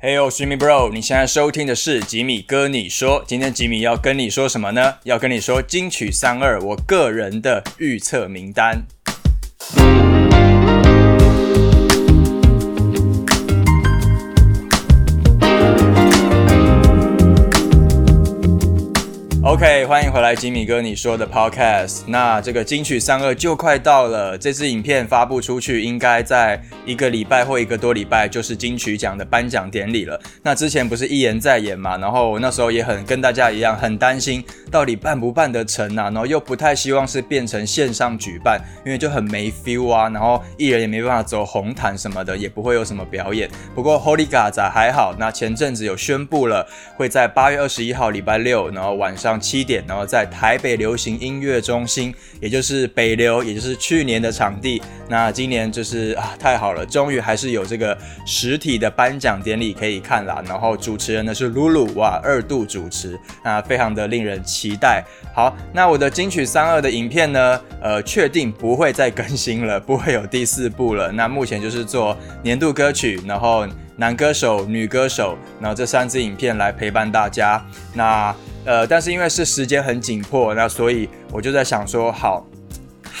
Heyo, Jimmy Bro，你现在收听的是吉米哥你说。今天吉米要跟你说什么呢？要跟你说金曲三二，我个人的预测名单。OK，欢迎回来，吉米哥你说的 Podcast。那这个金曲三二就快到了，这支影片发布出去，应该在一个礼拜或一个多礼拜，就是金曲奖的颁奖典礼了。那之前不是一言再言嘛，然后那时候也很跟大家一样，很担心到底办不办得成啊，然后又不太希望是变成线上举办，因为就很没 feel 啊，然后艺人也没办法走红毯什么的，也不会有什么表演。不过 Holy God 还好，那前阵子有宣布了，会在八月二十一号礼拜六，然后晚上。七点，然后在台北流行音乐中心，也就是北流，也就是去年的场地。那今年就是啊，太好了，终于还是有这个实体的颁奖典礼可以看啦。然后主持人呢是露露，哇，二度主持，那非常的令人期待。好，那我的金曲三二的影片呢，呃，确定不会再更新了，不会有第四部了。那目前就是做年度歌曲，然后男歌手、女歌手，然后这三支影片来陪伴大家。那呃，但是因为是时间很紧迫，那所以我就在想说，好。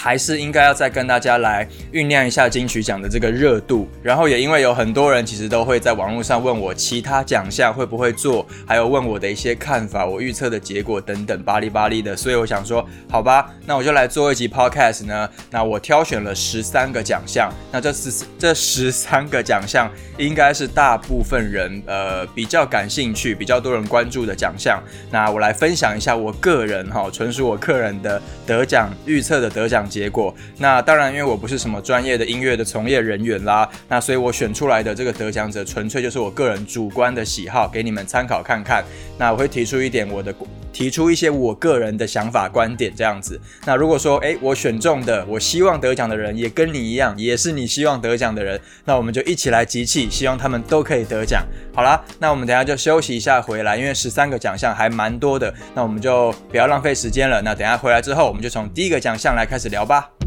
还是应该要再跟大家来酝酿一下金曲奖的这个热度，然后也因为有很多人其实都会在网络上问我其他奖项会不会做，还有问我的一些看法、我预测的结果等等巴里巴里的，所以我想说，好吧，那我就来做一集 podcast 呢。那我挑选了十三个奖项，那这十这十三个奖项应该是大部分人呃比较感兴趣、比较多人关注的奖项。那我来分享一下我个人哈，纯属我个人的得奖预测的得奖。结果，那当然，因为我不是什么专业的音乐的从业人员啦，那所以我选出来的这个得奖者，纯粹就是我个人主观的喜好，给你们参考看看。那我会提出一点我的，提出一些我个人的想法观点这样子。那如果说，诶，我选中的，我希望得奖的人也跟你一样，也是你希望得奖的人，那我们就一起来集气，希望他们都可以得奖。好啦，那我们等下就休息一下回来，因为十三个奖项还蛮多的，那我们就不要浪费时间了。那等下回来之后，我们就从第一个奖项来开始聊。聊吧。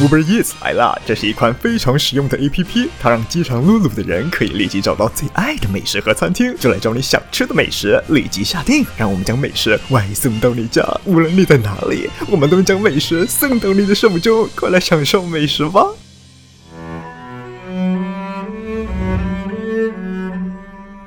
Uber Eats 来了，这是一款非常实用的 APP，它让饥肠辘辘的人可以立即找到最爱的美食和餐厅，就来找你想吃的美食，立即下定，让我们将美食外送到你家，无论你在哪里，我们都将美食送到你的手中，快来享受美食吧。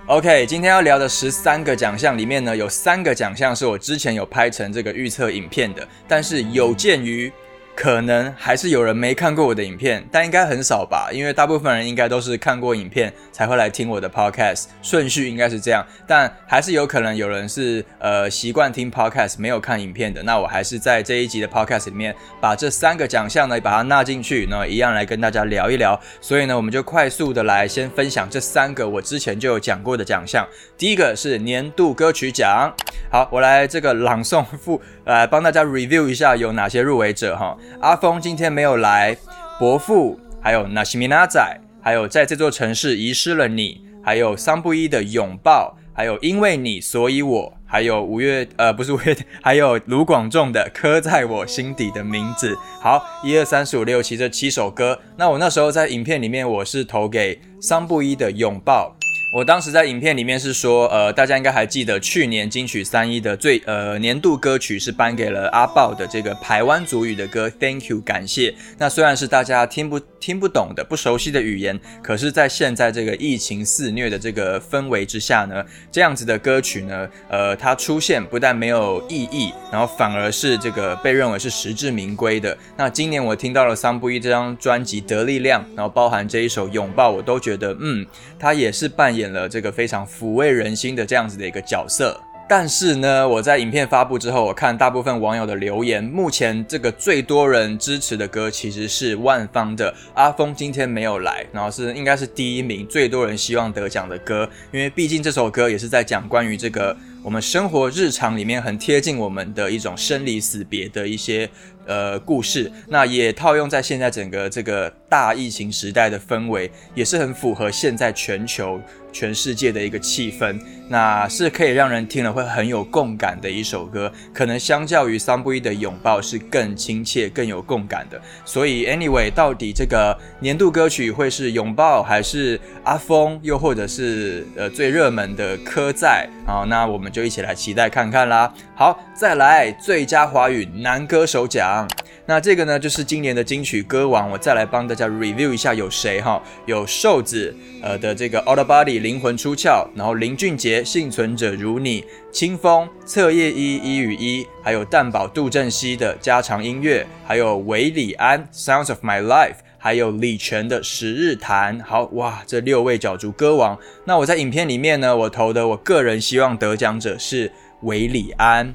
OK，今天要聊的十三个奖项里面呢，有三个奖项是我之前有拍成这个预测影片的，但是有鉴于。可能还是有人没看过我的影片，但应该很少吧，因为大部分人应该都是看过影片才会来听我的 podcast，顺序应该是这样。但还是有可能有人是呃习惯听 podcast 没有看影片的，那我还是在这一集的 podcast 里面把这三个奖项呢把它纳进去，那一样来跟大家聊一聊。所以呢，我们就快速的来先分享这三个我之前就有讲过的奖项。第一个是年度歌曲奖，好，我来这个朗诵复来帮大家 review 一下有哪些入围者哈。阿峰今天没有来，伯父，还有那西米娜仔，还有在这座城市遗失了你，还有桑布伊的拥抱，还有因为你所以我，还有五月呃不是五月，还有卢广仲的刻 在我心底的名字。好，一二三四五六七这七首歌，那我那时候在影片里面我是投给桑布伊的拥抱。我当时在影片里面是说，呃，大家应该还记得去年金曲三一的最呃年度歌曲是颁给了阿豹的这个台湾族语的歌，Thank you，感谢。那虽然是大家听不听不懂的不熟悉的语言，可是，在现在这个疫情肆虐的这个氛围之下呢，这样子的歌曲呢，呃，它出现不但没有意义，然后反而是这个被认为是实至名归的。那今年我听到了桑布一这张专辑得力量，然后包含这一首拥抱，我都觉得，嗯，他也是扮演。了这个非常抚慰人心的这样子的一个角色，但是呢，我在影片发布之后，我看大部分网友的留言，目前这个最多人支持的歌其实是万芳的《阿峰今天没有来》，然后是应该是第一名，最多人希望得奖的歌，因为毕竟这首歌也是在讲关于这个。我们生活日常里面很贴近我们的一种生离死别的一些呃故事，那也套用在现在整个这个大疫情时代的氛围，也是很符合现在全球全世界的一个气氛，那是可以让人听了会很有共感的一首歌。可能相较于桑布伊的拥抱是更亲切、更有共感的。所以，anyway，到底这个年度歌曲会是拥抱，还是阿峰，又或者是呃最热门的科在好？那我们就一起来期待看看啦。好，再来最佳华语男歌手奖。那这个呢，就是今年的金曲歌王。我再来帮大家 review 一下有谁哈？有瘦子呃的这个 All the Body 灵魂出窍，然后林俊杰幸存者如你，清风侧夜一一与一，还有蛋堡杜振熙的家常音乐，还有韦礼安 Sounds of My Life，还有李泉的十日谈。好哇，这六位角逐歌王。那我在影片里面呢，我投的我个人希望得奖者是韦礼安。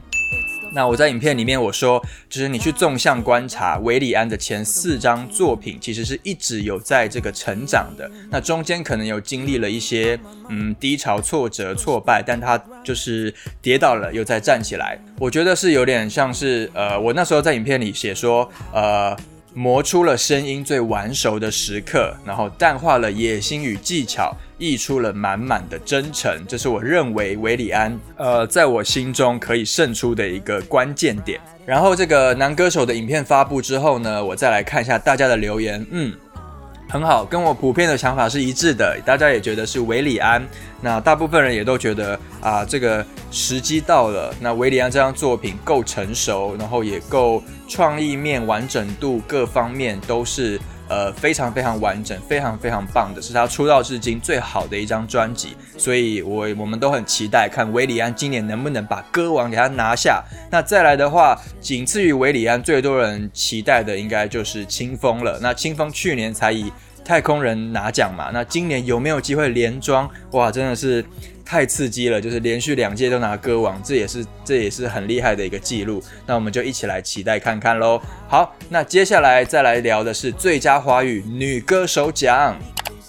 那我在影片里面我说，就是你去纵向观察韦里安的前四张作品，其实是一直有在这个成长的。那中间可能有经历了一些嗯低潮、挫折、挫败，但他就是跌倒了又再站起来。我觉得是有点像是呃，我那时候在影片里写说呃。磨出了声音最完熟的时刻，然后淡化了野心与技巧，溢出了满满的真诚。这是我认为维里安，呃，在我心中可以胜出的一个关键点。然后这个男歌手的影片发布之后呢，我再来看一下大家的留言，嗯。很好，跟我普遍的想法是一致的，大家也觉得是维里安。那大部分人也都觉得啊，这个时机到了。那维里安这张作品够成熟，然后也够创意面、完整度各方面都是呃非常非常完整、非常非常棒的，是他出道至今最好的一张专辑。所以，我我们都很期待看维里安今年能不能把歌王给他拿下。那再来的话，仅次于维里安最多人期待的应该就是清风了。那清风去年才以太空人拿奖嘛，那今年有没有机会连庄？哇，真的是太刺激了！就是连续两届都拿歌王，这也是这也是很厉害的一个记录。那我们就一起来期待看看喽。好，那接下来再来聊的是最佳华语女歌手奖。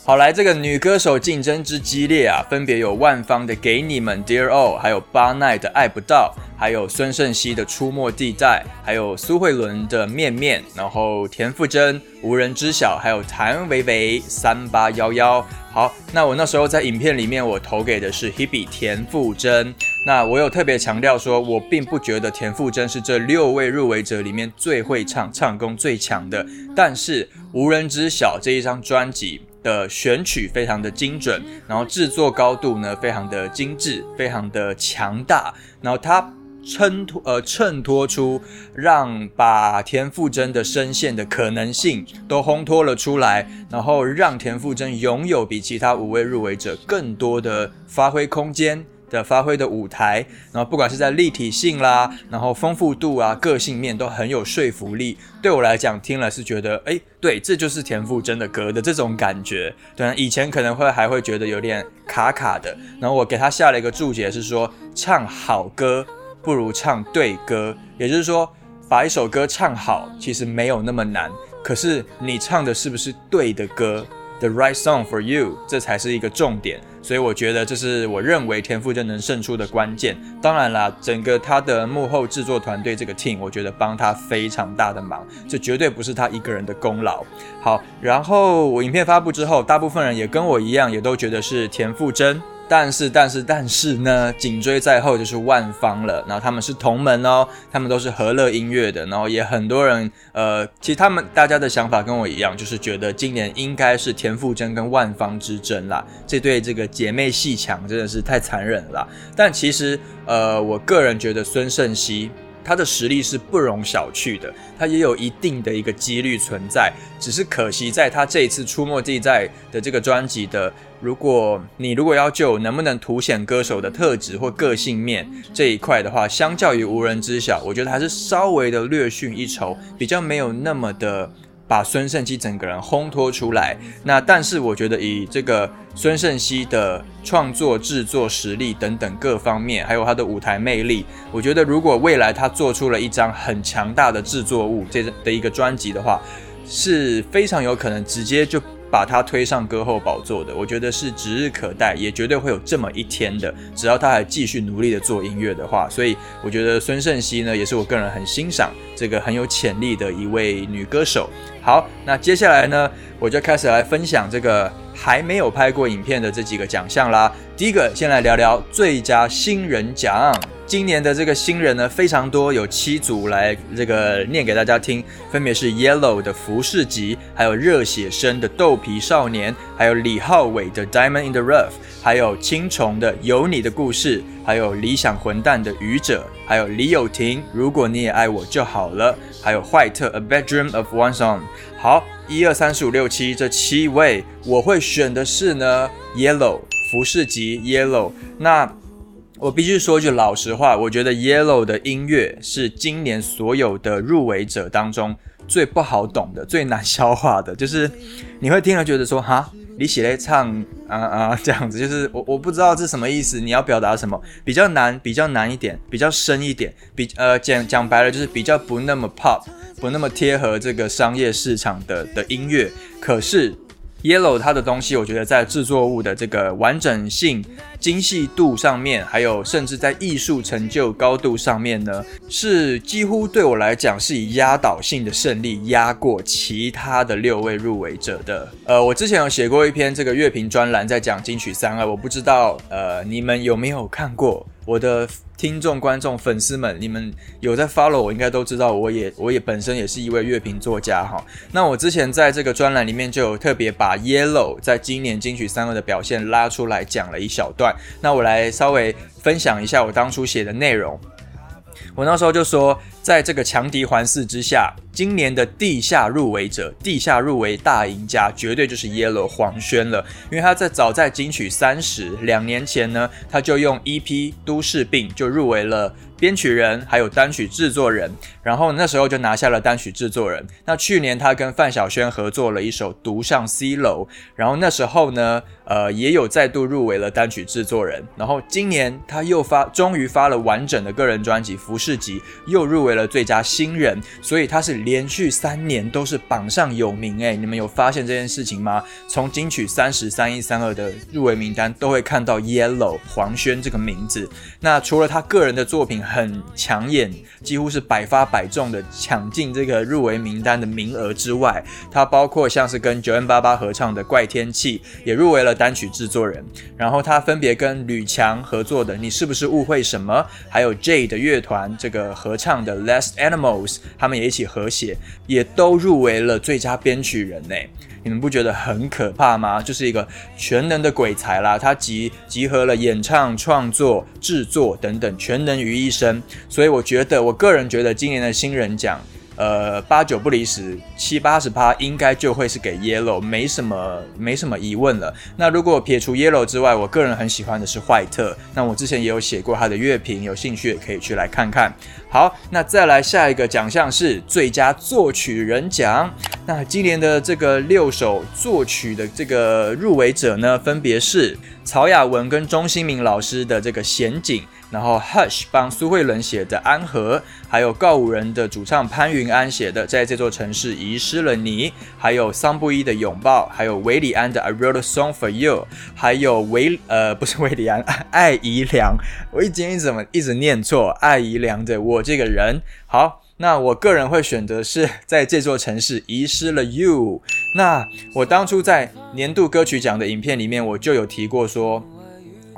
好来，这个女歌手竞争之激烈啊，分别有万芳的《给你们》Dear All，还有巴奈的《爱不到》，还有孙盛熙的《出没地带》，还有苏慧伦的《面面》，然后田馥甄《无人知晓》，还有谭维维《三八幺幺》。好，那我那时候在影片里面，我投给的是 Hebe 田馥甄。那我有特别强调说，我并不觉得田馥甄是这六位入围者里面最会唱、唱功最强的，但是《无人知晓》这一张专辑。的选取非常的精准，然后制作高度呢非常的精致，非常的强大，然后它衬托呃衬托出让把田馥甄的声线的可能性都烘托了出来，然后让田馥甄拥有比其他五位入围者更多的发挥空间。的发挥的舞台，然后不管是在立体性啦，然后丰富度啊，个性面都很有说服力。对我来讲，听了是觉得，哎，对，这就是田馥甄的歌的这种感觉。对，以前可能会还会觉得有点卡卡的。然后我给他下了一个注解，是说唱好歌不如唱对歌，也就是说，把一首歌唱好其实没有那么难，可是你唱的是不是对的歌？The right song for you，这才是一个重点，所以我觉得这是我认为田馥甄能胜出的关键。当然啦，整个他的幕后制作团队这个 team，我觉得帮他非常大的忙，这绝对不是他一个人的功劳。好，然后我影片发布之后，大部分人也跟我一样，也都觉得是田馥甄。但是，但是，但是呢，紧追在后就是万方了。然后他们是同门哦，他们都是和乐音乐的。然后也很多人，呃，其实他们大家的想法跟我一样，就是觉得今年应该是田馥甄跟万方之争啦。这对这个姐妹戏强真的是太残忍了。但其实，呃，我个人觉得孙盛熙。他的实力是不容小觑的，他也有一定的一个几率存在，只是可惜在他这一次出没地在的这个专辑的，如果你如果要就能不能凸显歌手的特质或个性面这一块的话，相较于无人知晓，我觉得还是稍微的略逊一筹，比较没有那么的。把孙盛熙整个人烘托出来，那但是我觉得以这个孙盛熙的创作、制作实力等等各方面，还有他的舞台魅力，我觉得如果未来他做出了一张很强大的制作物这的一个专辑的话，是非常有可能直接就。把他推上歌后宝座的，我觉得是指日可待，也绝对会有这么一天的。只要他还继续努力的做音乐的话，所以我觉得孙盛熙呢，也是我个人很欣赏这个很有潜力的一位女歌手。好，那接下来呢，我就开始来分享这个还没有拍过影片的这几个奖项啦。第一个，先来聊聊最佳新人奖。今年的这个新人呢非常多，有七组来这个念给大家听，分别是 Yellow 的服饰集，还有热血生的豆皮少年，还有李浩伟的 Diamond in the Rough，还有青虫的有你的故事，还有理想混蛋的愚者，还有李友廷如果你也爱我就好了，还有坏特 A Bedroom of One Song。好，一二三四五六七这七位，我会选的是呢 Yellow 服饰集 Yellow 那。我必须说句老实话，我觉得 Yellow 的音乐是今年所有的入围者当中最不好懂的、最难消化的。就是你会听了觉得说，哈，你写来唱啊啊这样子，就是我我不知道这什么意思，你要表达什么，比较难，比较难一点，比较深一点，比呃讲讲白了就是比较不那么 pop，不那么贴合这个商业市场的的音乐。可是 Yellow 它的东西，我觉得在制作物的这个完整性。精细度上面，还有甚至在艺术成就高度上面呢，是几乎对我来讲是以压倒性的胜利压过其他的六位入围者的。呃，我之前有写过一篇这个乐评专栏，在讲金曲三二，我不知道呃你们有没有看过？我的听众、观众、粉丝们，你们有在 follow 我，应该都知道，我也我也本身也是一位乐评作家哈。那我之前在这个专栏里面就有特别把 Yellow 在今年金曲三二的表现拉出来讲了一小段。那我来稍微分享一下我当初写的内容。我那时候就说，在这个强敌环伺之下，今年的地下入围者、地下入围大赢家，绝对就是 Yellow 黄轩了。因为他在早在金曲三十两年前呢，他就用 EP《都市病》就入围了。编曲人还有单曲制作人，然后那时候就拿下了单曲制作人。那去年他跟范晓萱合作了一首《独上 C 楼》，然后那时候呢，呃，也有再度入围了单曲制作人。然后今年他又发，终于发了完整的个人专辑《服饰集》，又入围了最佳新人。所以他是连续三年都是榜上有名。诶，你们有发现这件事情吗？从金曲三十三一三二的入围名单都会看到 Yellow 黄轩这个名字。那除了他个人的作品，很抢眼，几乎是百发百中的抢进这个入围名单的名额之外，他包括像是跟九 N 八八合唱的《怪天气》也入围了单曲制作人，然后他分别跟吕强合作的《你是不是误会什么》，还有 J 的乐团这个合唱的《Less Animals》，他们也一起合写，也都入围了最佳编曲人呢。你们不觉得很可怕吗？就是一个全能的鬼才啦，他集集合了演唱、创作、制作等等全能于一身，所以我觉得，我个人觉得今年的新人奖。呃，八九不离十，七八十趴应该就会是给 Yellow，没什么没什么疑问了。那如果撇除 Yellow 之外，我个人很喜欢的是坏特。那我之前也有写过他的乐评，有兴趣也可以去来看看。好，那再来下一个奖项是最佳作曲人奖。那今年的这个六首作曲的这个入围者呢，分别是曹雅文跟钟兴明老师的这个《险景》。然后 Hush 帮苏慧伦写的《安和》，还有告五人的主唱潘云安写的《在这座城市遗失了你》，还有桑布伊的《拥抱》，还有韦礼安的《I Wrote a Song for You》，还有韦呃不是韦礼安，艾怡良，我一今天怎么一直念错？艾怡良的《我这个人》。好，那我个人会选择是在这座城市遗失了 You。那我当初在年度歌曲奖的影片里面，我就有提过说。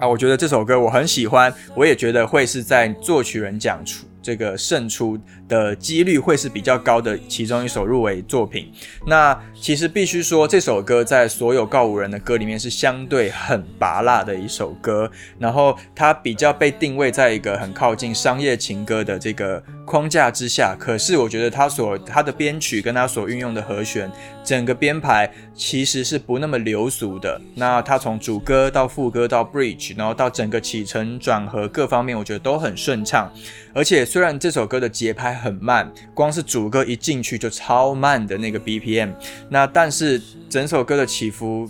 啊，我觉得这首歌我很喜欢，我也觉得会是在作曲人讲出这个胜出的几率会是比较高的其中一首入围作品。那其实必须说，这首歌在所有告五人的歌里面是相对很拔辣的一首歌，然后它比较被定位在一个很靠近商业情歌的这个。框架之下，可是我觉得他所他的编曲跟他所运用的和弦，整个编排其实是不那么流俗的。那他从主歌到副歌到 bridge，然后到整个起承转合各方面，我觉得都很顺畅。而且虽然这首歌的节拍很慢，光是主歌一进去就超慢的那个 BPM，那但是整首歌的起伏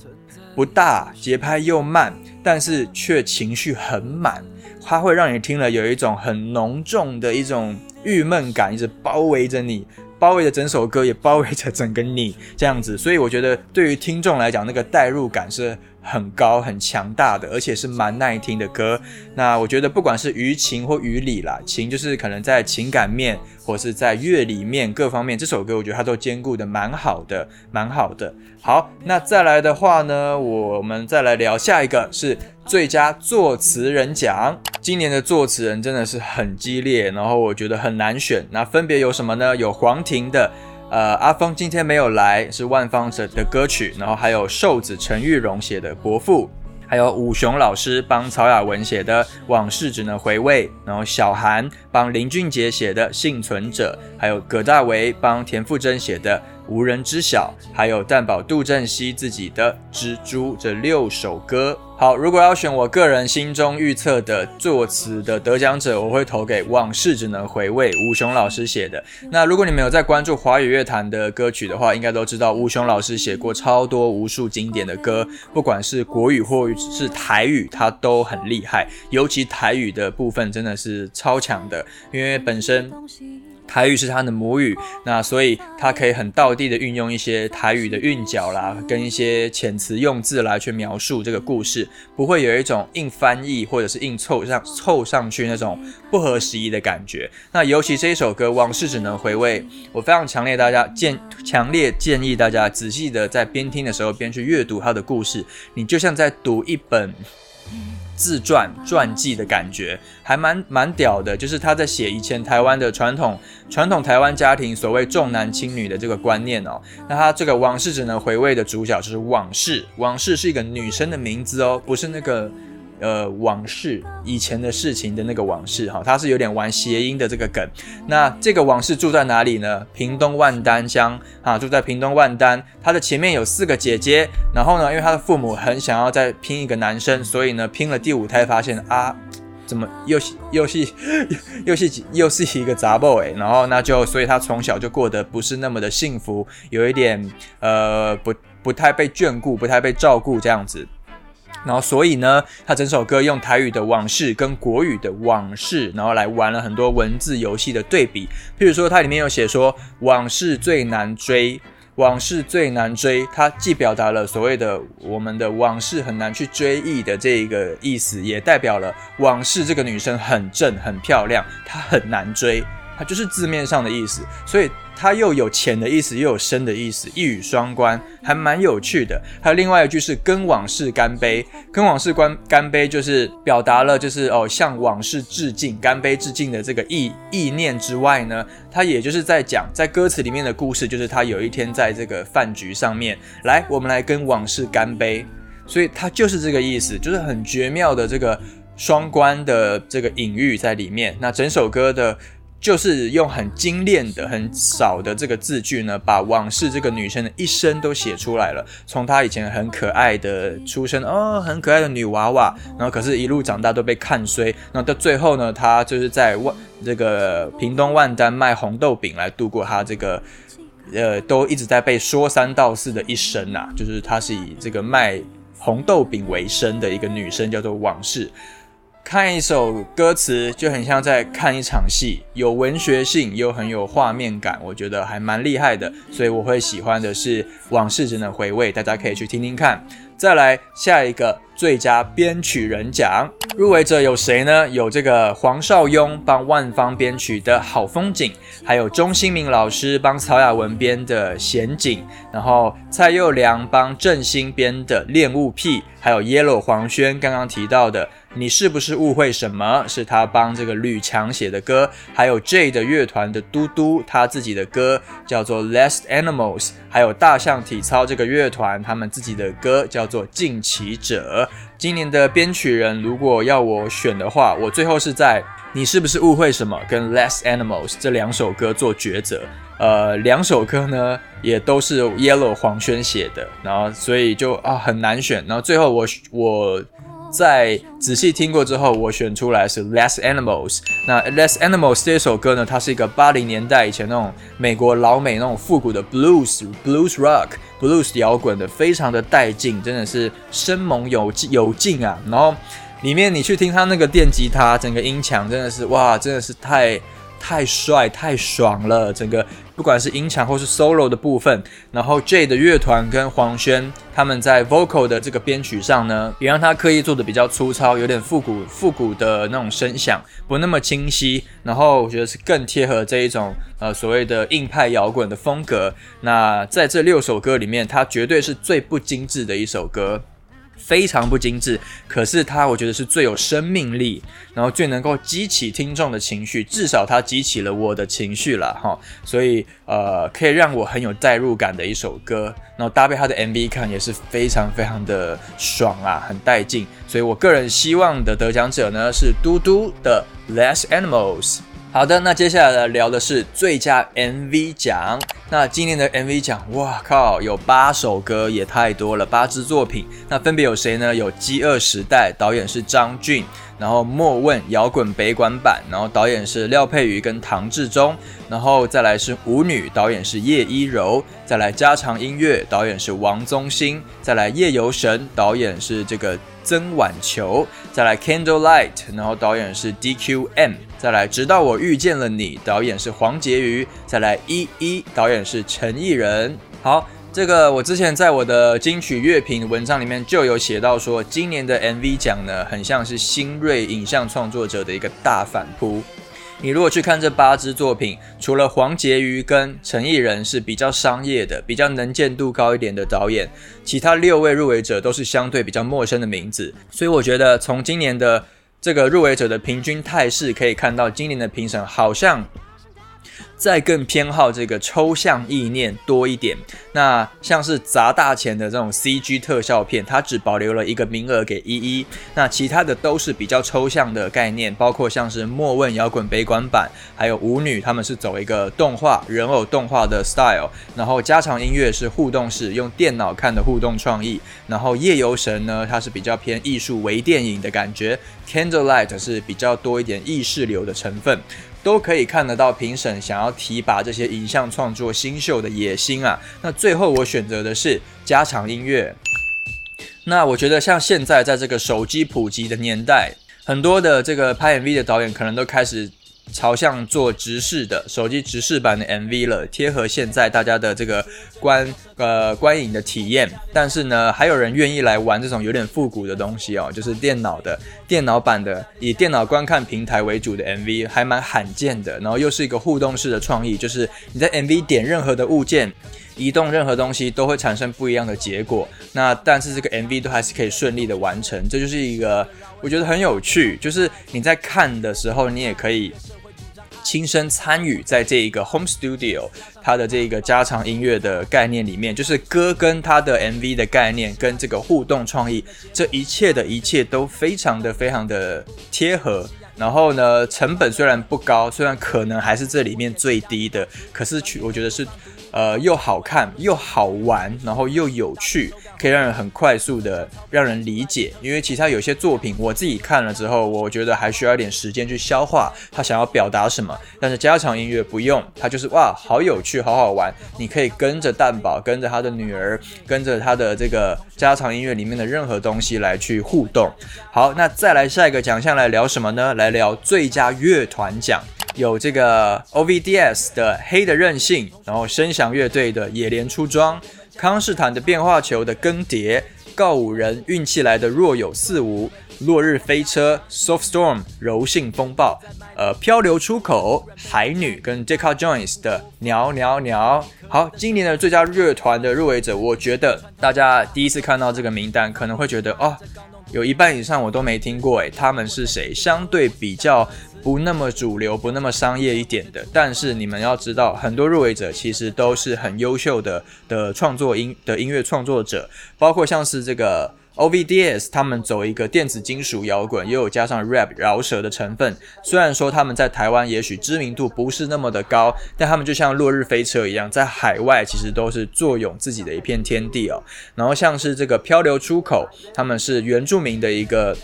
不大，节拍又慢，但是却情绪很满，它会让你听了有一种很浓重的一种。郁闷感一直包围着你，包围着整首歌，也包围着整个你这样子，所以我觉得对于听众来讲，那个代入感是很高、很强大的，而且是蛮耐听的歌。那我觉得不管是于情或于理啦，情就是可能在情感面或是在乐理面各方面，这首歌我觉得它都兼顾的蛮好的，蛮好的。好，那再来的话呢，我们再来聊下一个是最佳作词人奖。今年的作词人真的是很激烈，然后我觉得很难选。那分别有什么呢？有黄婷的。呃，阿峰今天没有来，是万芳的的歌曲，然后还有瘦子陈玉荣写的《伯父》，还有武雄老师帮曹雅文写的《往事只能回味》，然后小韩帮林俊杰写的《幸存者》，还有葛大为帮田馥甄写的。无人知晓，还有蛋宝杜振熙自己的《蜘蛛》这六首歌。好，如果要选我个人心中预测的作词的得奖者，我会投给《往事只能回味》吴雄老师写的。那如果你们有在关注华语乐坛的歌曲的话，应该都知道吴雄老师写过超多无数经典的歌，不管是国语或是台语，他都很厉害。尤其台语的部分真的是超强的，因为本身。台语是他的母语，那所以他可以很道地的运用一些台语的韵脚啦，跟一些遣词用字来去描述这个故事，不会有一种硬翻译或者是硬凑上凑上去那种不合时宜的感觉。那尤其这一首歌《往事只能回味》，我非常强烈大家建强烈建议大家仔细的在边听的时候边去阅读他的故事，你就像在读一本。自传传记的感觉还蛮蛮屌的，就是他在写以前台湾的传统传统台湾家庭所谓重男轻女的这个观念哦。那他这个往事只能回味的主角就是往事，往事是一个女生的名字哦，不是那个。呃，往事以前的事情的那个往事哈，它是有点玩谐音的这个梗。那这个往事住在哪里呢？屏东万丹乡啊，住在屏东万丹。他的前面有四个姐姐，然后呢，因为他的父母很想要再拼一个男生，所以呢，拼了第五胎，发现啊，怎么又是又是 又是又是一个杂 boy，然后那就，所以他从小就过得不是那么的幸福，有一点呃不不太被眷顾，不太被照顾这样子。然后，所以呢，他整首歌用台语的往事跟国语的往事，然后来玩了很多文字游戏的对比。譬如说，它里面有写说往事最难追，往事最难追，它既表达了所谓的我们的往事很难去追忆的这一个意思，也代表了往事这个女生很正很漂亮，她很难追，它就是字面上的意思。所以。它又有浅的意思，又有深的意思，一语双关，还蛮有趣的。还有另外一句是“跟往事干杯”，跟往事干干杯，就是表达了就是哦向往事致敬、干杯致敬的这个意意念之外呢，它也就是在讲在歌词里面的故事，就是他有一天在这个饭局上面，来我们来跟往事干杯，所以它就是这个意思，就是很绝妙的这个双关的这个隐喻在里面。那整首歌的。就是用很精炼的、很少的这个字句呢，把往事这个女生的一生都写出来了。从她以前很可爱的出生哦，很可爱的女娃娃，然后可是一路长大都被看衰，然后到最后呢，她就是在万这个屏东万丹卖红豆饼来度过她这个呃，都一直在被说三道四的一生啊。就是她是以这个卖红豆饼为生的一个女生，叫做往事。看一首歌词就很像在看一场戏，有文学性又很有画面感，我觉得还蛮厉害的，所以我会喜欢的是《往事只能回味》，大家可以去听听看。再来下一个最佳编曲人奖入围者有谁呢？有这个黄少雍帮万芳编曲的好风景，还有钟兴明老师帮曹雅文编的险景，然后蔡佑良帮郑兴编的恋物癖，还有 Yellow 黄轩刚刚提到的。你是不是误会什么？是他帮这个吕强写的歌，还有 J 的乐团的嘟嘟他自己的歌叫做 Last Animals，还有大象体操这个乐团他们自己的歌叫做近骑者。今年的编曲人，如果要我选的话，我最后是在你是不是误会什么跟 Last Animals 这两首歌做抉择。呃，两首歌呢也都是 Yellow 黄轩写的，然后所以就啊很难选。然后最后我我。在仔细听过之后，我选出来是《Less Animals》。那《Less Animals》这首歌呢，它是一个八零年代以前那种美国老美那种复古的 blues blues rock blues 摇滚的，非常的带劲，真的是生猛有有劲啊！然后里面你去听他那个电吉他，整个音墙真的是哇，真的是太太帅太爽了，整个不管是音场或是 solo 的部分，然后 J 的乐团跟黄轩他们在 vocal 的这个编曲上呢，也让他刻意做的比较粗糙，有点复古复古的那种声响，不那么清晰。然后我觉得是更贴合这一种呃所谓的硬派摇滚的风格。那在这六首歌里面，它绝对是最不精致的一首歌。非常不精致，可是它我觉得是最有生命力，然后最能够激起听众的情绪，至少它激起了我的情绪了哈，所以呃可以让我很有代入感的一首歌，然后搭配它的 MV 看也是非常非常的爽啊，很带劲，所以我个人希望的得奖者呢是嘟嘟的 Less Animals。好的，那接下来聊的是最佳 MV 奖。那今年的 MV 奖，哇靠，有八首歌，也太多了，八支作品。那分别有谁呢？有《饥饿时代》，导演是张俊；然后《莫问摇滚北管版》，然后导演是廖佩瑜跟唐志忠；然后再来是《舞女》，导演是叶一柔；再来《加长音乐》，导演是王宗兴；再来《夜游神》，导演是这个曾婉球；再来《Candlelight》，然后导演是 DQM。再来，直到我遇见了你，导演是黄杰瑜。再来，一一导演是陈艺人。好，这个我之前在我的金曲乐评文章里面就有写到说，今年的 MV 奖呢，很像是新锐影像创作者的一个大反扑。你如果去看这八支作品，除了黄杰瑜跟陈艺人是比较商业的、比较能见度高一点的导演，其他六位入围者都是相对比较陌生的名字。所以我觉得从今年的这个入围者的平均态势可以看到，今年的评审好像。再更偏好这个抽象意念多一点，那像是砸大钱的这种 CG 特效片，它只保留了一个名额给一一，那其他的都是比较抽象的概念，包括像是莫问摇滚北管版，还有舞女，他们是走一个动画人偶动画的 style，然后加长音乐是互动式，用电脑看的互动创意，然后夜游神呢，它是比较偏艺术微电影的感觉，Candlelight 是比较多一点意识流的成分。都可以看得到评审想要提拔这些影像创作新秀的野心啊。那最后我选择的是加长音乐。那我觉得像现在在这个手机普及的年代，很多的这个拍 MV 的导演可能都开始。朝向做直视的手机直视版的 MV 了，贴合现在大家的这个观呃观影的体验。但是呢，还有人愿意来玩这种有点复古的东西哦，就是电脑的电脑版的，以电脑观看平台为主的 MV，还蛮罕见的。然后又是一个互动式的创意，就是你在 MV 点任何的物件，移动任何东西，都会产生不一样的结果。那但是这个 MV 都还是可以顺利的完成，这就是一个我觉得很有趣，就是你在看的时候，你也可以。亲身参与在这一个 home studio，它的这个加长音乐的概念里面，就是歌跟它的 MV 的概念跟这个互动创意，这一切的一切都非常的非常的贴合。然后呢，成本虽然不高，虽然可能还是这里面最低的，可是去我觉得是。呃，又好看又好玩，然后又有趣，可以让人很快速的让人理解。因为其他有些作品，我自己看了之后，我觉得还需要一点时间去消化他想要表达什么。但是加长音乐不用，它就是哇，好有趣，好好玩。你可以跟着蛋宝，跟着他的女儿，跟着他的这个加长音乐里面的任何东西来去互动。好，那再来下一个奖项来聊什么呢？来聊最佳乐团奖。有这个 O V D S 的黑的任性，然后声响乐队的野莲出装，康士坦的变化球的更迭，告五人运气来的若有似无，落日飞车 Soft Storm 柔性风暴，呃漂流出口海女跟 Decca Jones 的鸟鸟鸟。好，今年的最佳乐团的入围者，我觉得大家第一次看到这个名单，可能会觉得哦，有一半以上我都没听过，诶，他们是谁？相对比较。不那么主流，不那么商业一点的，但是你们要知道，很多入围者其实都是很优秀的的创作音的音乐创作者，包括像是这个 O V D S，他们走一个电子金属摇滚，又有加上 rap 饶舌的成分。虽然说他们在台湾也许知名度不是那么的高，但他们就像落日飞车一样，在海外其实都是坐拥自己的一片天地哦。然后像是这个漂流出口，他们是原住民的一个。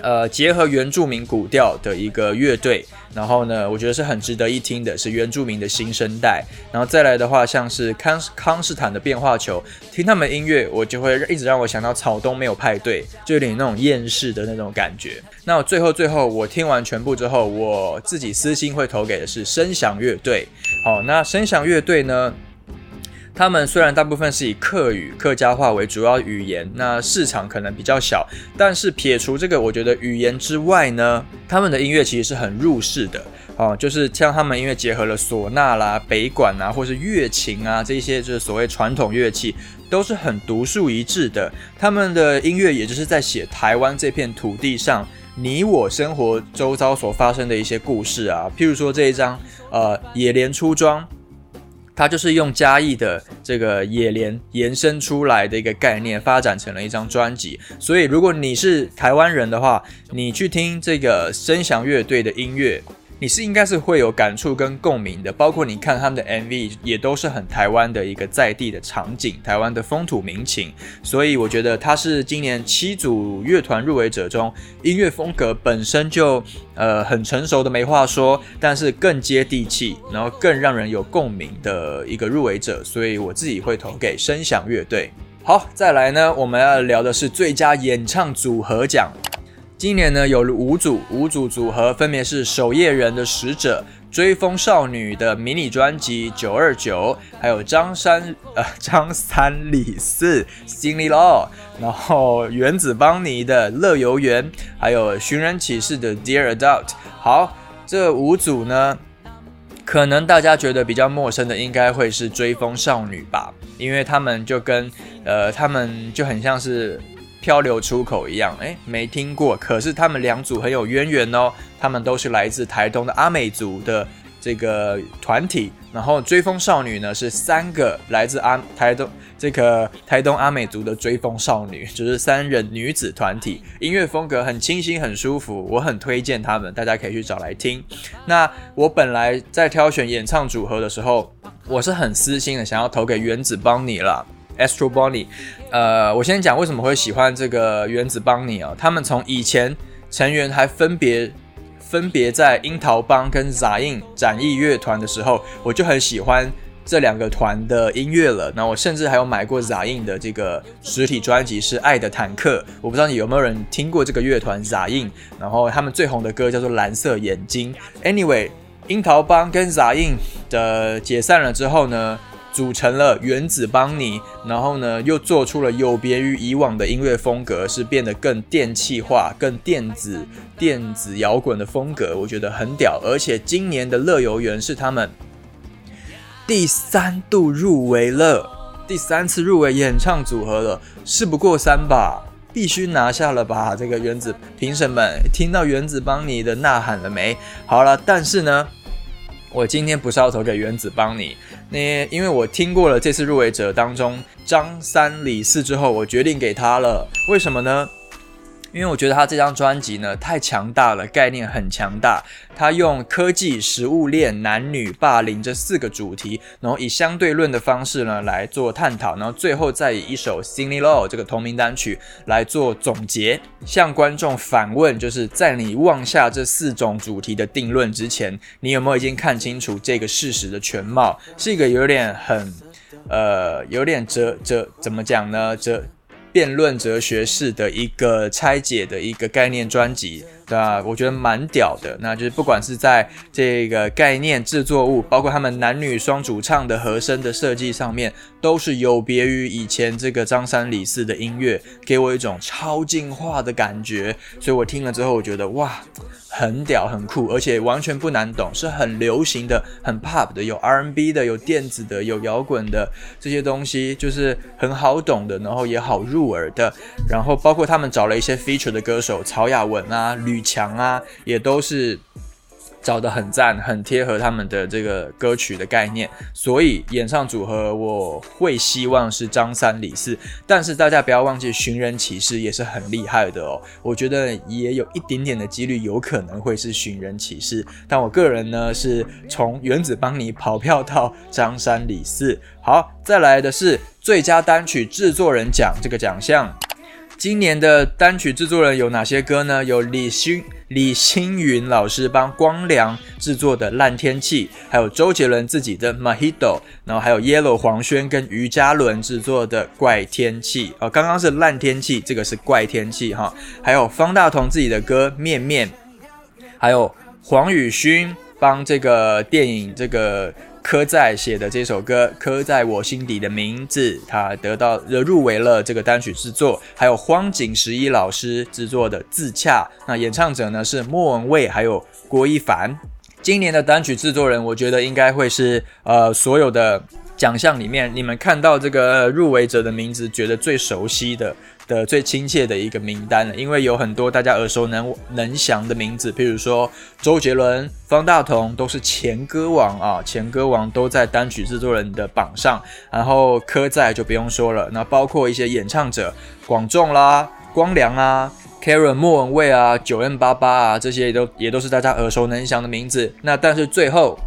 呃，结合原住民古调的一个乐队，然后呢，我觉得是很值得一听的，是原住民的新生代。然后再来的话，像是康康斯坦的变化球，听他们音乐，我就会一直让我想到草东没有派对，就有点那种厌世的那种感觉。那最后最后，我听完全部之后，我自己私心会投给的是声响乐队。好，那声响乐队呢？他们虽然大部分是以客语、客家话为主要语言，那市场可能比较小，但是撇除这个，我觉得语言之外呢，他们的音乐其实是很入世的哦，就是像他们音乐结合了唢呐啦、北管啊，或是乐琴啊这些，就是所谓传统乐器，都是很独树一帜的。他们的音乐也就是在写台湾这片土地上你我生活周遭所发生的一些故事啊，譬如说这一张呃野莲出庄。它就是用嘉义的这个野莲延伸出来的一个概念，发展成了一张专辑。所以，如果你是台湾人的话，你去听这个声响乐队的音乐。你是应该是会有感触跟共鸣的，包括你看他们的 MV 也都是很台湾的一个在地的场景，台湾的风土民情，所以我觉得他是今年七组乐团入围者中音乐风格本身就呃很成熟的没话说，但是更接地气，然后更让人有共鸣的一个入围者，所以我自己会投给声响乐队。好，再来呢，我们要聊的是最佳演唱组合奖。今年呢，有五组五组组合，分别是守夜人的使者、追风少女的迷你专辑九二九，还有张三呃 张三李四 Cindy Law，然后原子邦尼的乐游园，还有寻人启事的 Dear Adult。好，这五组呢，可能大家觉得比较陌生的，应该会是追风少女吧，因为他们就跟呃他们就很像是。漂流出口一样，哎，没听过。可是他们两组很有渊源哦，他们都是来自台东的阿美族的这个团体。然后追风少女呢，是三个来自阿台东这个台东阿美族的追风少女，就是三人女子团体，音乐风格很清新很舒服，我很推荐他们，大家可以去找来听。那我本来在挑选演唱组合的时候，我是很私心的，想要投给原子邦尼了。Astro Bonnie，呃，我先讲为什么会喜欢这个原子邦尼啊？他们从以前成员还分别分别在樱桃帮跟 Zain 展翼乐团的时候，我就很喜欢这两个团的音乐了。那我甚至还有买过 Zain 的这个实体专辑，是《爱的坦克》。我不知道你有没有人听过这个乐团 Zain，然后他们最红的歌叫做《蓝色眼睛》。Anyway，樱桃帮跟 Zain 的解散了之后呢？组成了原子邦尼，然后呢，又做出了有别于以往的音乐风格，是变得更电气化、更电子、电子摇滚的风格，我觉得很屌。而且今年的乐游园是他们第三度入围了，第三次入围演唱组合了，事不过三吧，必须拿下了吧？这个原子评审们听到原子邦尼的呐喊了没？好了，但是呢。我今天不是要投给原子帮你，那因为我听过了这次入围者当中张三李四之后，我决定给他了。为什么呢？因为我觉得他这张专辑呢太强大了，概念很强大。他用科技、食物链、男女霸凌这四个主题，然后以相对论的方式呢来做探讨，然后最后再以一首《Cindy Law》这个同名单曲来做总结，向观众反问：就是在你妄下这四种主题的定论之前，你有没有已经看清楚这个事实的全貌？是一个有点很，呃，有点哲哲怎么讲呢？哲。辩论哲学式的一个拆解的一个概念专辑，那我觉得蛮屌的。那就是不管是在这个概念制作物，包括他们男女双主唱的和声的设计上面，都是有别于以前这个张三李四的音乐，给我一种超进化的感觉。所以我听了之后，我觉得哇。很屌很酷，而且完全不难懂，是很流行的，很 pop 的，有 R&B 的，有电子的，有摇滚的这些东西，就是很好懂的，然后也好入耳的。然后包括他们找了一些 feature 的歌手，曹雅文啊、吕强啊，也都是。找的很赞，很贴合他们的这个歌曲的概念，所以演唱组合我会希望是张三李四，但是大家不要忘记寻人启事也是很厉害的哦，我觉得也有一点点的几率有可能会是寻人启事，但我个人呢是从原子帮你跑票到张三李四，好，再来的是最佳单曲制作人奖这个奖项。今年的单曲制作人有哪些歌呢？有李星李星云老师帮光良制作的《烂天气》，还有周杰伦自己的《Mojito》，然后还有 Yellow 黄轩跟于嘉伦制作的《怪天气》哦，刚刚是《烂天气》，这个是《怪天气》哈，还有方大同自己的歌《面面》，还有黄宇勋帮这个电影这个。刻在写的这首歌，刻在我心底的名字，他得到呃入围了这个单曲制作，还有荒井十一老师制作的自洽，那演唱者呢是莫文蔚，还有郭一凡。今年的单曲制作人，我觉得应该会是呃所有的奖项里面，你们看到这个入围者的名字，觉得最熟悉的。的最亲切的一个名单了，因为有很多大家耳熟能能详的名字，譬如说周杰伦、方大同都是前歌王啊，前歌王都在单曲制作人的榜上，然后科在就不用说了，那包括一些演唱者，广仲啦、光良啊、Karen、莫文蔚啊、九 N 八八啊，这些也都也都是大家耳熟能详的名字。那但是最后。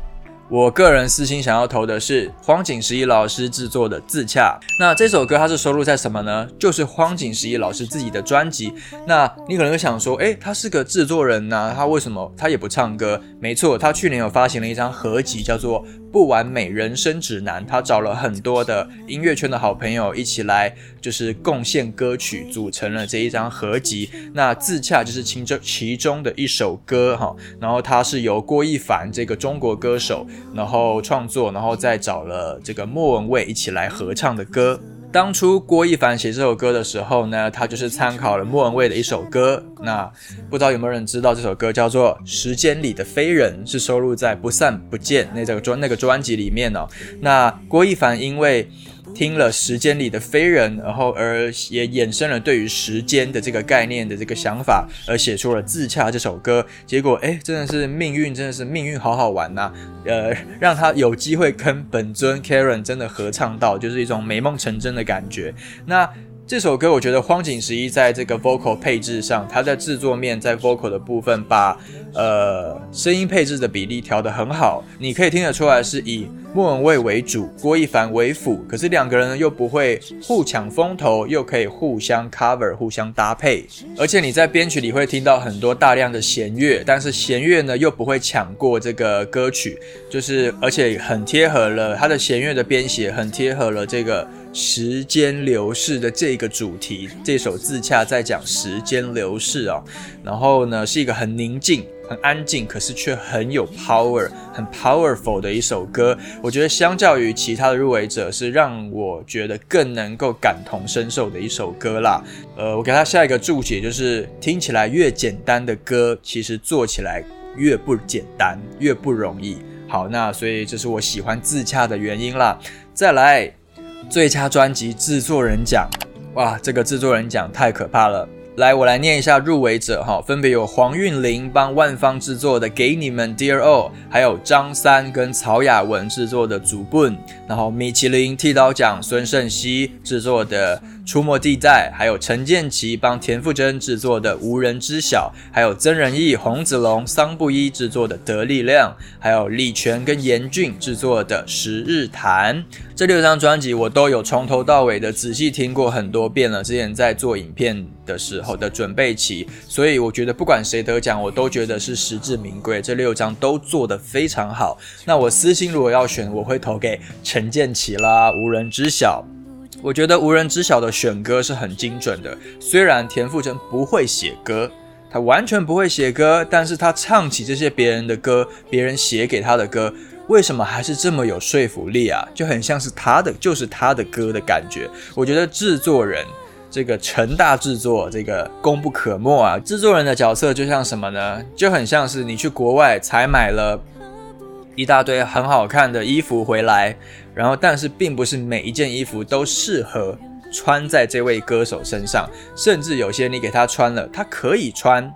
我个人私心想要投的是荒井十一老师制作的《自洽》。那这首歌它是收录在什么呢？就是荒井十一老师自己的专辑。那你可能会想说，诶，他是个制作人呐，他为什么他也不唱歌？没错，他去年有发行了一张合集，叫做。不完美人生指南，他找了很多的音乐圈的好朋友一起来，就是贡献歌曲，组成了这一张合集。那自洽就是其中其中的一首歌哈，然后它是由郭一凡这个中国歌手，然后创作，然后再找了这个莫文蔚一起来合唱的歌。当初郭一凡写这首歌的时候呢，他就是参考了莫文蔚的一首歌。那不知道有没有人知道这首歌叫做《时间里的飞人》，是收录在《不散不见》那这个专那个专辑里面哦。那郭一凡因为听了时间里的飞人，然后而也衍生了对于时间的这个概念的这个想法，而写出了自洽这首歌。结果哎，真的是命运，真的是命运，好好玩呐！呃，让他有机会跟本尊 Karen 真的合唱到，就是一种美梦成真的感觉。那。这首歌我觉得荒井十一在这个 vocal 配置上，他在制作面在 vocal 的部分把呃声音配置的比例调得很好，你可以听得出来是以莫文蔚为主，郭一凡为辅，可是两个人呢又不会互抢风头，又可以互相 cover 互相搭配，而且你在编曲里会听到很多大量的弦乐，但是弦乐呢又不会抢过这个歌曲，就是而且很贴合了它的弦乐的编写，很贴合了这个。时间流逝的这个主题，这首自洽在讲时间流逝啊。然后呢，是一个很宁静、很安静，可是却很有 power、很 powerful 的一首歌。我觉得相较于其他的入围者，是让我觉得更能够感同身受的一首歌啦。呃，我给他下一个注解，就是听起来越简单的歌，其实做起来越不简单，越不容易。好，那所以这是我喜欢自洽的原因啦。再来。最佳专辑制作人奖，哇，这个制作人奖太可怕了。来，我来念一下入围者哈，分别有黄韵玲帮万方制作的《给你们 Dear All》，还有张三跟曹雅文制作的《主棍》，然后米其林剃刀奖孙胜熙制作的。出没地带，还有陈建奇帮田馥甄制作的《无人知晓》，还有曾仁义、洪子龙、桑布依制作的《得力量》，还有李泉跟严俊制作的《十日谈》。这六张专辑我都有从头到尾的仔细听过很多遍了。之前在做影片的时候的准备期，所以我觉得不管谁得奖，我都觉得是实至名归。这六张都做得非常好。那我私心如果要选，我会投给陈建奇啦，《无人知晓》。我觉得无人知晓的选歌是很精准的。虽然田馥甄不会写歌，他完全不会写歌，但是他唱起这些别人的歌，别人写给他的歌，为什么还是这么有说服力啊？就很像是他的，就是他的歌的感觉。我觉得制作人这个成大制作这个功不可没啊。制作人的角色就像什么呢？就很像是你去国外采买了。一大堆很好看的衣服回来，然后但是并不是每一件衣服都适合穿在这位歌手身上，甚至有些你给他穿了，他可以穿，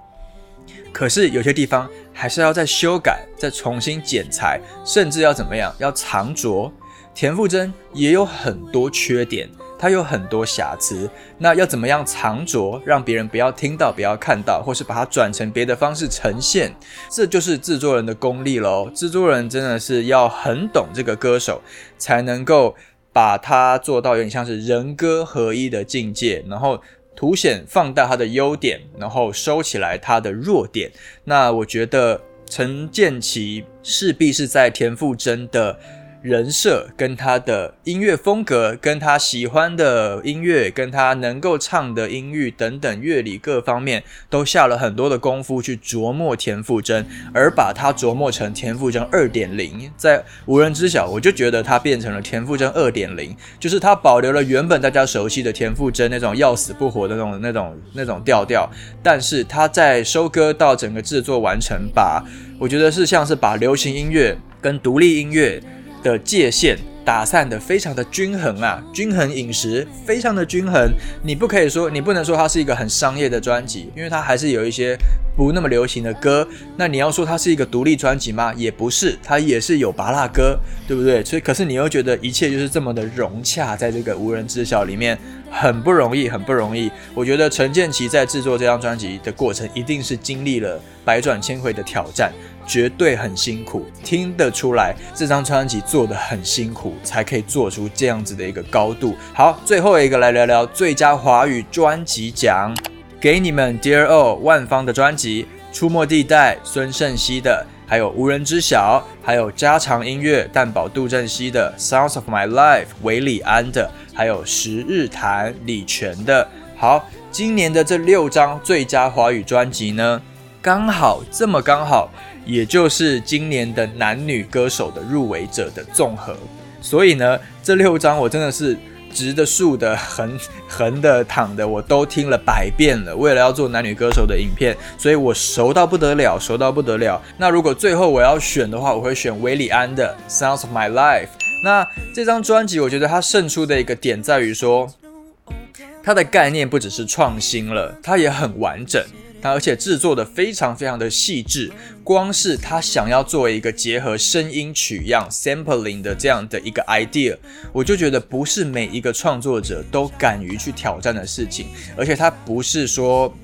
可是有些地方还是要再修改、再重新剪裁，甚至要怎么样，要藏着。田馥甄也有很多缺点。它有很多瑕疵，那要怎么样藏着，让别人不要听到、不要看到，或是把它转成别的方式呈现，这就是制作人的功力喽。制作人真的是要很懂这个歌手，才能够把它做到有点像是人歌合一的境界，然后凸显放大他的优点，然后收起来他的弱点。那我觉得陈建奇势必是在田馥甄的。人设跟他的音乐风格，跟他喜欢的音乐，跟他能够唱的音域等等乐理各方面，都下了很多的功夫去琢磨田馥甄，而把他琢磨成田馥甄二点零，在无人知晓，我就觉得他变成了田馥甄二点零，就是他保留了原本大家熟悉的田馥甄那种要死不活的那种那种那种调调，但是他在收割到整个制作完成，把我觉得是像是把流行音乐跟独立音乐。的界限打散的非常的均衡啊，均衡饮食非常的均衡。你不可以说，你不能说它是一个很商业的专辑，因为它还是有一些不那么流行的歌。那你要说它是一个独立专辑吗？也不是，它也是有拔辣歌，对不对？所以，可是你又觉得一切就是这么的融洽，在这个无人知晓里面，很不容易，很不容易。我觉得陈建奇在制作这张专辑的过程，一定是经历了百转千回的挑战。绝对很辛苦，听得出来这张专辑做的很辛苦，才可以做出这样子的一个高度。好，最后一个来聊聊最佳华语专辑奖，给你们 Dear O 万芳的专辑，出没地带孙盛熙的，还有无人知晓，还有家常音乐蛋堡杜振熙的 Sounds of My Life 韦礼安的，还有十日谈李泉的。好，今年的这六张最佳华语专辑呢，刚好这么刚好。也就是今年的男女歌手的入围者的综合，所以呢，这六张我真的是直的、竖的、横 横的、躺的，我都听了百遍了。为了要做男女歌手的影片，所以我熟到不得了，熟到不得了。那如果最后我要选的话，我会选韦礼安的《Sounds of My Life》。那这张专辑，我觉得它胜出的一个点在于说，它的概念不只是创新了，它也很完整。它而且制作的非常非常的细致，光是他想要作为一个结合声音取样 sampling 的这样的一个 idea，我就觉得不是每一个创作者都敢于去挑战的事情。而且他不是说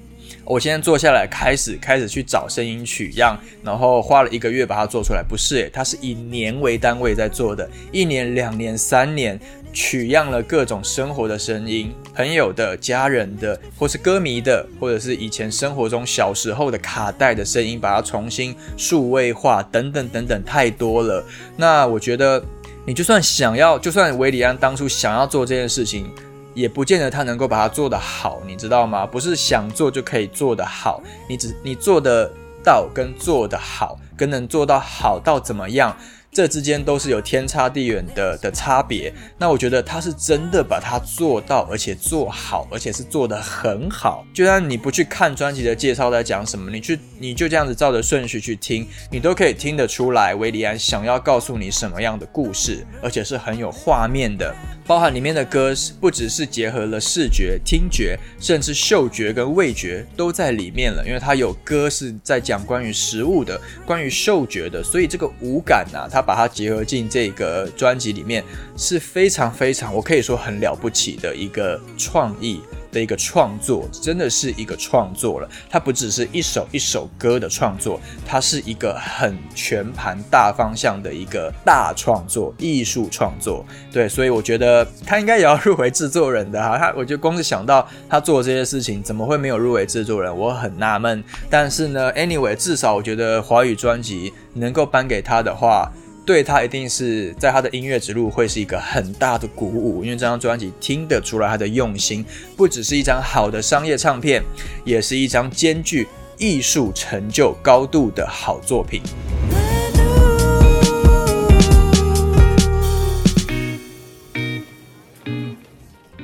我现在坐下来开始开始去找声音取样，然后花了一个月把它做出来，不是诶，它是以年为单位在做的，一年、两年、三年。取样了各种生活的声音，朋友的、家人的，或是歌迷的，或者是以前生活中小时候的卡带的声音，把它重新数位化，等等等等，太多了。那我觉得，你就算想要，就算维里安当初想要做这件事情，也不见得他能够把它做得好，你知道吗？不是想做就可以做得好，你只你做得到跟做得好，跟能做到好到怎么样？这之间都是有天差地远的的差别。那我觉得他是真的把它做到，而且做好，而且是做得很好。就算你不去看专辑的介绍在讲什么，你去你就这样子照着顺序去听，你都可以听得出来，维里安想要告诉你什么样的故事，而且是很有画面的。包含里面的歌不只是结合了视觉、听觉，甚至嗅觉跟味觉都在里面了。因为它有歌是在讲关于食物的、关于嗅觉的，所以这个五感呐，它把它结合进这个专辑里面是非常非常，我可以说很了不起的一个创意。的一个创作，真的是一个创作了。它不只是一首一首歌的创作，它是一个很全盘大方向的一个大创作，艺术创作。对，所以我觉得他应该也要入围制作人的哈。他，我就光是想到他做这些事情，怎么会没有入围制作人？我很纳闷。但是呢，anyway，至少我觉得华语专辑能够颁给他的话。对他一定是在他的音乐之路会是一个很大的鼓舞，因为这张专辑听得出来他的用心，不只是一张好的商业唱片，也是一张兼具艺术成就高度的好作品。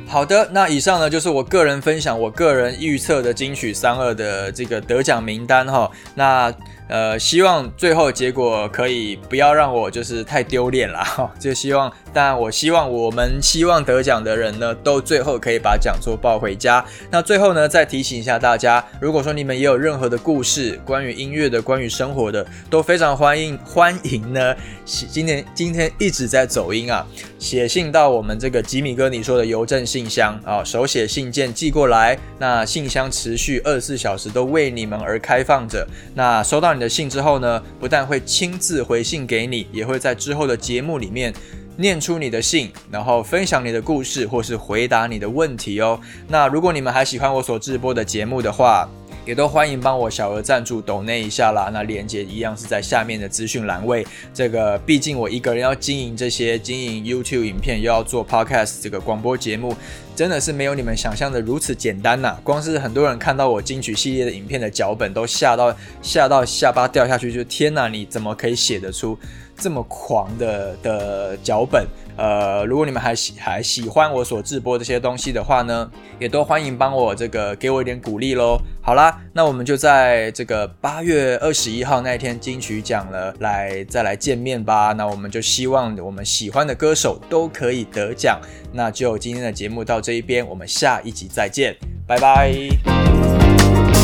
好的，那以上呢就是我个人分享，我个人预测的金曲三二的这个得奖名单哈。那呃，希望最后结果可以不要让我就是太丢脸了 哈，就希望，但我希望我们希望得奖的人呢，都最后可以把奖座抱回家。那最后呢，再提醒一下大家，如果说你们也有任何的故事，关于音乐的，关于生活的，都非常欢迎欢迎呢。今天今天一直在走音啊，写信到我们这个吉米哥你说的邮政信箱啊，手写信件寄过来，那信箱持续二十四小时都为你们而开放着。那收到。你的信之后呢，不但会亲自回信给你，也会在之后的节目里面念出你的信，然后分享你的故事，或是回答你的问题哦。那如果你们还喜欢我所直播的节目的话，也都欢迎帮我小额赞助抖内一下啦。那链接一样是在下面的资讯栏位。这个毕竟我一个人要经营这些，经营 YouTube 影片，又要做 Podcast 这个广播节目，真的是没有你们想象的如此简单呐。光是很多人看到我金曲系列的影片的脚本，都吓到吓到下巴掉下去，就天哪，你怎么可以写得出这么狂的的脚本？呃，如果你们还喜还喜欢我所直播这些东西的话呢，也都欢迎帮我这个给我一点鼓励喽。好啦，那我们就在这个八月二十一号那一天金曲奖了，来再来见面吧。那我们就希望我们喜欢的歌手都可以得奖。那就今天的节目到这一边，我们下一集再见，拜拜。